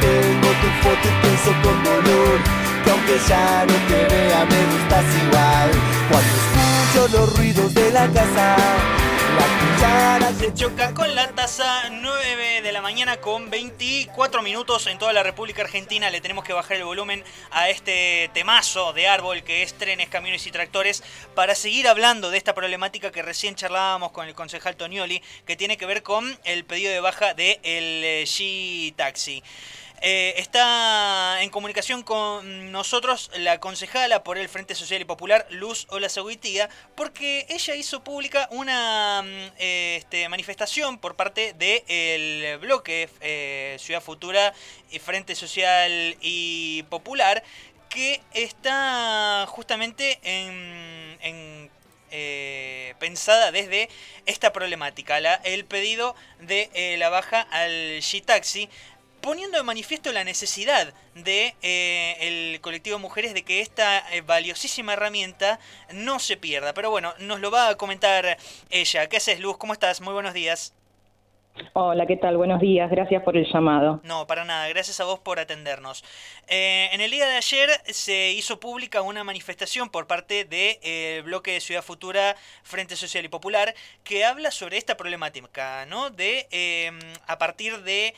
tengo tu foto y pienso con dolor. Que aunque ya no te vea me gustas igual. Cuando escucho los ruidos de la casa se choca con la taza 9 de la mañana con 24 minutos en toda la República Argentina. Le tenemos que bajar el volumen a este temazo de árbol que es trenes, camiones y tractores para seguir hablando de esta problemática que recién charlábamos con el concejal Tonioli que tiene que ver con el pedido de baja del de eh, G-Taxi. Eh, está en comunicación con nosotros la concejala por el Frente Social y Popular, Luz Olazaguitía, porque ella hizo pública una mm, este, manifestación por parte del bloque eh, Ciudad Futura, y Frente Social y Popular, que está justamente en, eh, pensada desde esta problemática, el pedido de la baja al G-Taxi poniendo de manifiesto la necesidad de eh, el colectivo Mujeres de que esta eh, valiosísima herramienta no se pierda. Pero bueno, nos lo va a comentar ella. ¿Qué haces, Luz? ¿Cómo estás? Muy buenos días. Hola, ¿qué tal? Buenos días, gracias por el llamado. No, para nada, gracias a vos por atendernos. Eh, en el día de ayer se hizo pública una manifestación por parte del de, bloque de Ciudad Futura Frente Social y Popular que habla sobre esta problemática, ¿no? De, a partir de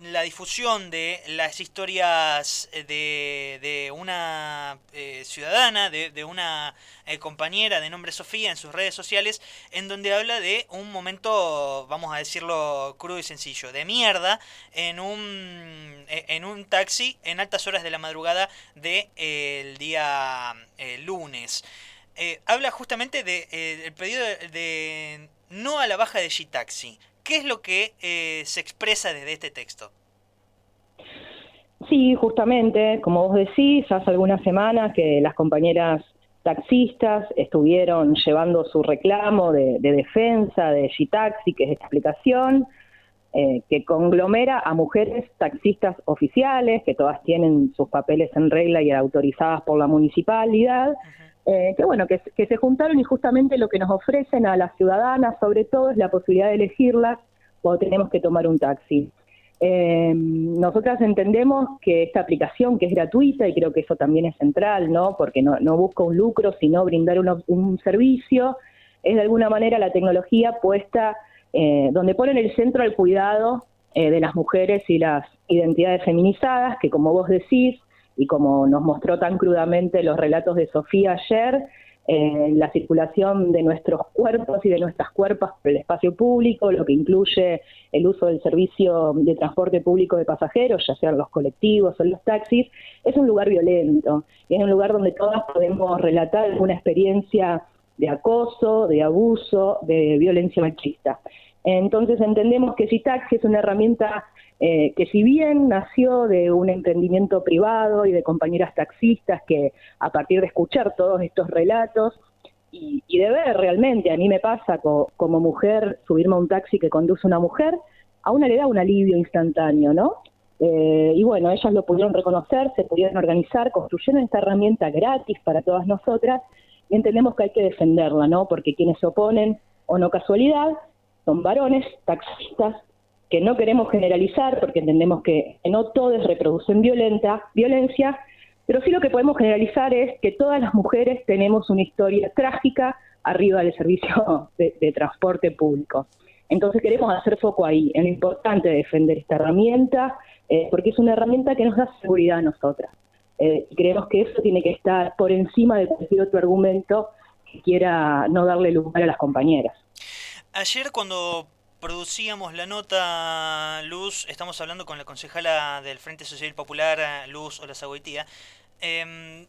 la difusión de las historias eh, de, una eh, ciudadana, de, una eh, compañera de nombre Sofía en sus redes sociales, en donde habla de un momento, vamos a decirlo crudo y sencillo, de mierda en un, en un taxi en altas horas de la madrugada del día lunes. habla justamente del de, pedido de, no a la baja de G-Taxi, ¿Qué es lo que eh, se expresa desde este texto? Sí, justamente, como vos decís, hace algunas semanas que las compañeras taxistas estuvieron llevando su reclamo de, defensa de G-Taxi, que es esta aplicación, eh, que conglomera a mujeres taxistas oficiales, que todas tienen sus papeles en regla y autorizadas por la municipalidad, eh, que bueno, que, se juntaron y justamente lo que nos ofrecen a las ciudadanas, sobre todo, es la posibilidad de elegirlas cuando tenemos que tomar un taxi. Eh, nosotras entendemos que esta aplicación, que es gratuita, y creo que eso también es central, ¿no? Porque no, busca un lucro, sino brindar un servicio, es de alguna manera la tecnología puesta eh, donde ponen el centro al cuidado de las mujeres y las identidades feminizadas, que como vos decís, y como nos mostró tan crudamente los relatos de Sofía ayer, eh, la circulación de nuestros cuerpos y de nuestras cuerpos por el espacio público, lo que incluye el uso del servicio de transporte público de pasajeros, ya sean los colectivos o los taxis, es un lugar violento, es un lugar donde todas podemos relatar alguna experiencia de acoso, de abuso, de violencia machista. Entonces entendemos que si taxi es una herramienta eh, que si bien nació de un emprendimiento privado y de compañeras taxistas que a partir de escuchar todos estos relatos y, de ver realmente, a mí me pasa como mujer subirme a un taxi que conduce una mujer, a una le da un alivio instantáneo, ¿no? Eh, y bueno, ellas lo pudieron reconocer, se pudieron organizar, construyeron esta herramienta gratis para todas nosotras y entendemos que hay que defenderla, ¿no? Porque quienes se oponen, o no casualidad, son varones, taxistas, que no queremos generalizar porque entendemos que no todos reproducen violenta, violencia, pero sí lo que podemos generalizar es que todas las mujeres tenemos una historia trágica arriba del servicio de, transporte público. Entonces queremos hacer foco ahí, en lo importante de defender esta herramienta, eh, porque es una herramienta que nos da seguridad a nosotras. Eh, y creemos que eso tiene que estar por encima de cualquier otro argumento que quiera no darle lugar a las compañeras. Ayer cuando producíamos la nota Luz, estamos hablando con la concejala del Frente Social Popular, Luz Olazagoitía. Eh,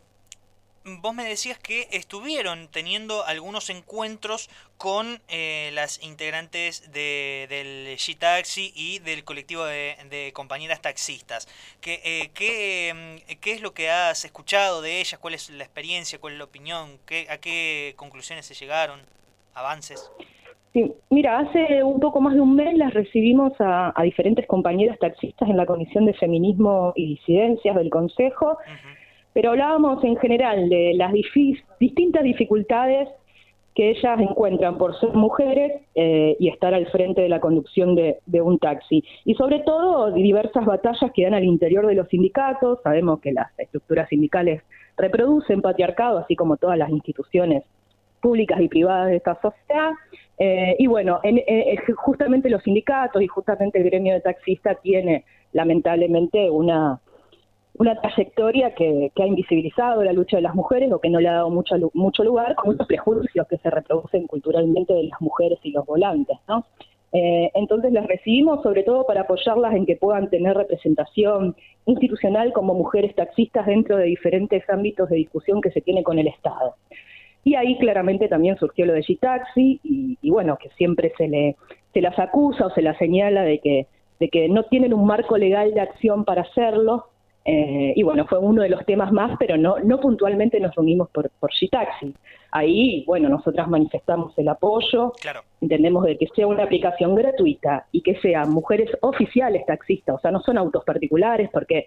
vos me decías que estuvieron teniendo algunos encuentros con eh, las integrantes de, del G-Taxi y del colectivo de, compañeras taxistas. ¿Qué, eh, em, ¿Qué, es lo que has escuchado de ellas? ¿Cuál es la experiencia? ¿Cuál es la opinión? ¿Qué, ¿A qué conclusiones se llegaron? ¿Avances? Sí, mira, hace un poco más de un mes las recibimos a, diferentes compañeras taxistas en la Comisión de Feminismo y Disidencias del Consejo, pero hablábamos en general de las distintas dificultades que ellas encuentran por ser mujeres eh, y estar al frente de la conducción de, un taxi. Y sobre todo diversas batallas que dan al interior de los sindicatos. Sabemos que las estructuras sindicales reproducen patriarcado, así como todas las instituciones públicas y privadas de esta sociedad. Eh, y bueno, justamente los sindicatos y justamente el gremio de taxistas tiene lamentablemente una una trayectoria que, ha invisibilizado la lucha de las mujeres o que no le ha dado mucho, mucho lugar, con muchos prejuicios que se reproducen culturalmente de las mujeres y los volantes, ¿no? Eh, entonces las recibimos sobre todo para apoyarlas en que puedan tener representación institucional como mujeres taxistas dentro de diferentes ámbitos de discusión que se tiene con el Estado. Y ahí claramente también surgió lo de G-Taxi y, y, bueno, que siempre se, le, se las acusa o se las señala de que, de que no tienen un marco legal de acción para hacerlo, eh, y bueno, fue uno de los temas más, pero no, no puntualmente nos reunimos por, por G-Taxi. Ahí, bueno, nosotras manifestamos el apoyo, entendemos de que sea una aplicación gratuita y que sean mujeres oficiales taxistas, o sea, no son autos particulares, porque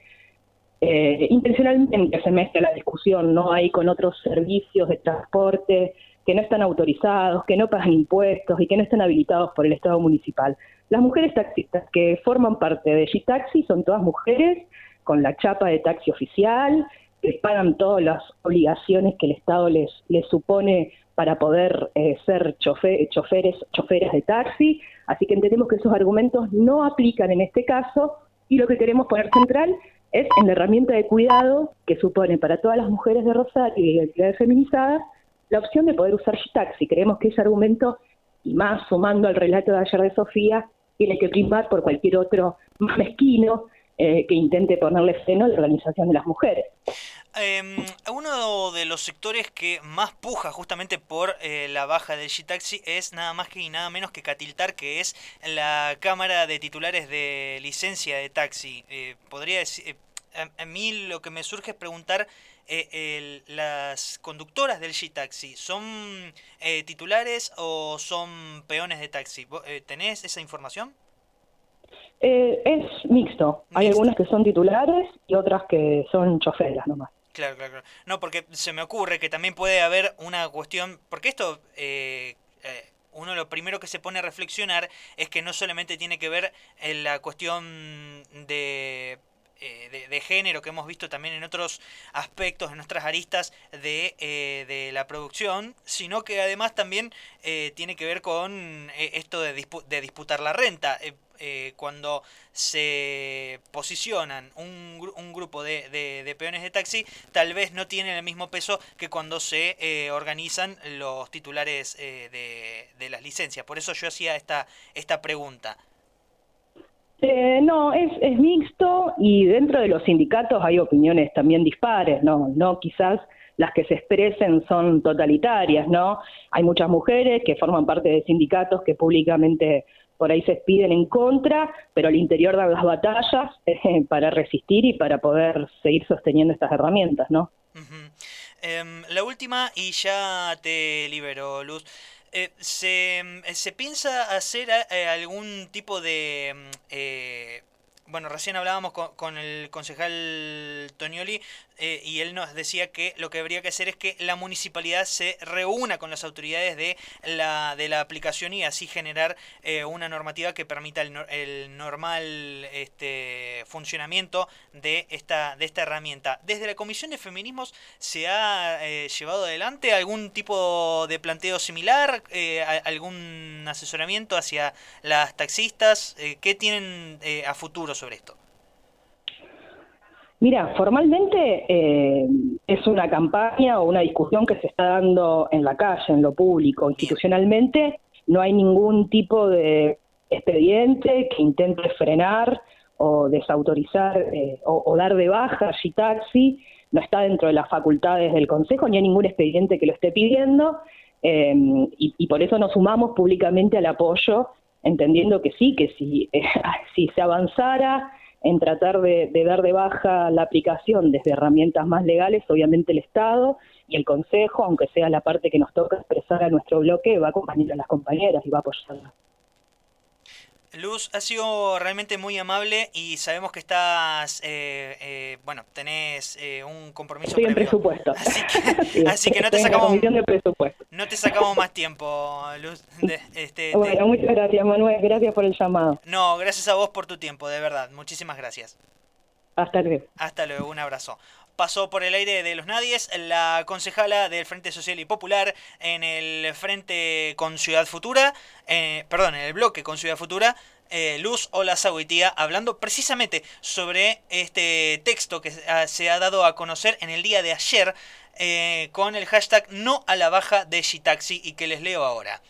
eh, intencionalmente se mezcla la discusión, no hay con otros servicios de transporte que no están autorizados, que no pagan impuestos y que no están habilitados por el Estado municipal. Las mujeres taxistas que forman parte de G-Taxi son todas mujeres con la chapa de taxi oficial, que pagan todas las obligaciones que el Estado les, les supone para poder eh, ser choferes, choferas de taxi. Así que entendemos que esos argumentos no aplican en este caso y lo que queremos poner central es en la herramienta de cuidado que supone para todas las mujeres de Rosario y identidades feminizadas la opción de poder usar taxi. Creemos que ese argumento, y más sumando al relato de ayer de Sofía, tiene que primar por cualquier otro más mezquino eh, que intente ponerle freno a la organización de las mujeres. Eh, uno de los sectores que más puja justamente por eh, la baja del G-Taxi es nada más que y nada menos que Catiltar, que es la Cámara de Titulares de Licencia de Taxi. Eh, podría decir, a, mí lo que me surge es preguntar, ¿las conductoras del G-Taxi son titulares o son peones de taxi? ¿Tenés esa información? Eh, es mixto. Hay algunas que son titulares y otras que son choferas nomás. Claro, claro, claro. No, porque se me ocurre que también puede haber una cuestión, porque esto, eh, eh, uno lo primero que se pone a reflexionar es que no solamente tiene que ver en la cuestión de eh, de, género que hemos visto también en otros aspectos, en nuestras aristas de, eh, de la producción, sino que además también eh, tiene que ver con esto de, de, disputar la renta. cuando se posicionan un, un grupo de, de, peones de taxi, tal vez no tienen el mismo peso que cuando se organizan los titulares de las licencias. Por eso yo hacía esta, esta pregunta. Eh, no, es, es mixto y dentro de los sindicatos hay opiniones también dispares, ¿no? No quizás las que se expresen son totalitarias, ¿no? Hay muchas mujeres que forman parte de sindicatos que públicamente por ahí se piden en contra, pero al interior dan las batallas eh, para resistir y para poder seguir sosteniendo estas herramientas, ¿no? Em, la última y ya te libero, Luz. Eh, se, mm, se, piensa hacer eh, algún tipo de mm, eh, bueno, recién hablábamos con, el concejal Tonioli eh, y él nos decía que lo que habría que hacer es que la municipalidad se reúna con las autoridades de la, de la aplicación y así generar eh, una normativa que permita el, el, normal este, funcionamiento de esta, de esta herramienta. Desde la Comisión de Feminismos se ha eh, llevado adelante algún tipo de planteo similar, algún asesoramiento hacia las taxistas, ¿qué tienen a futuro sobre esto? Mira, formalmente eh, es una campaña o una discusión que se está dando en la calle, en lo público, institucionalmente. No hay ningún tipo de expediente que intente frenar o desautorizar eh, o, dar de baja a taxi No está dentro de las facultades del Consejo, ni hay ningún expediente que lo esté pidiendo. Eh, y, por eso nos sumamos públicamente al apoyo, entendiendo que sí, que si, si se avanzara en tratar de, dar de baja la aplicación desde herramientas más legales, obviamente el Estado y el Consejo, aunque sea la parte que nos toca expresar a nuestro bloque, va a acompañar a las compañeras y va a apoyarlas. Luz, ha sido realmente muy amable y sabemos que estás, eh, eh, bueno, tenés eh, un compromiso Estoy en presupuesto. Así que, no te sacamos no te sacamos más tiempo, Luz. este, bueno, muchas gracias, Manuel. Gracias por el llamado. No, gracias a vos por tu tiempo, de verdad. Muchísimas gracias. Hasta luego. Hasta luego, un abrazo pasó por el aire de los nadies la concejala del Frente Social y Popular en el Frente con Ciudad Futura, eh, perdón, en el bloque con Ciudad Futura, eh, Luz Ola Zaguitía, hablando precisamente sobre este texto que se ha dado a conocer en el día de ayer eh, con el hashtag no a la baja de Shitaxi y que les leo ahora.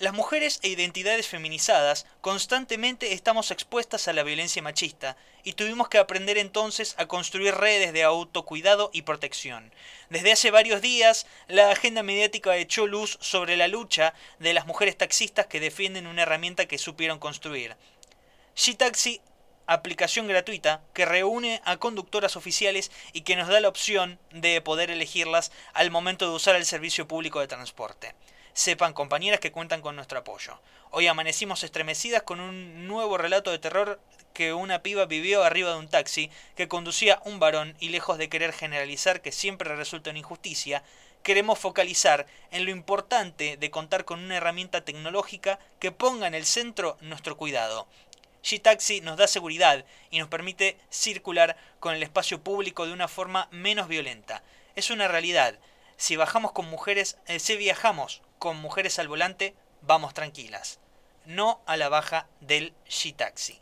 Las mujeres e identidades feminizadas constantemente estamos expuestas a la violencia machista y tuvimos que aprender entonces a construir redes de autocuidado y protección. Desde hace varios días, la agenda mediática echó luz sobre la lucha de las mujeres taxistas que defienden una herramienta que supieron construir. G-Taxi aplicación gratuita que reúne a conductoras oficiales y que nos da la opción de poder elegirlas al momento de usar el servicio público de transporte. Sepan, compañeras, que cuentan con nuestro apoyo. Hoy amanecimos estremecidas con un nuevo relato de terror que una piba vivió arriba de un taxi que conducía un varón y lejos de querer generalizar que siempre resulta una injusticia, queremos focalizar en lo importante de contar con una herramienta tecnológica que ponga en el centro nuestro cuidado. G-Taxi nos da seguridad y nos permite circular con el espacio público de una forma menos violenta. Es una realidad. Si bajamos con mujeres, eh, si viajamos con mujeres al volante, vamos tranquilas. No a la baja del G-Taxi.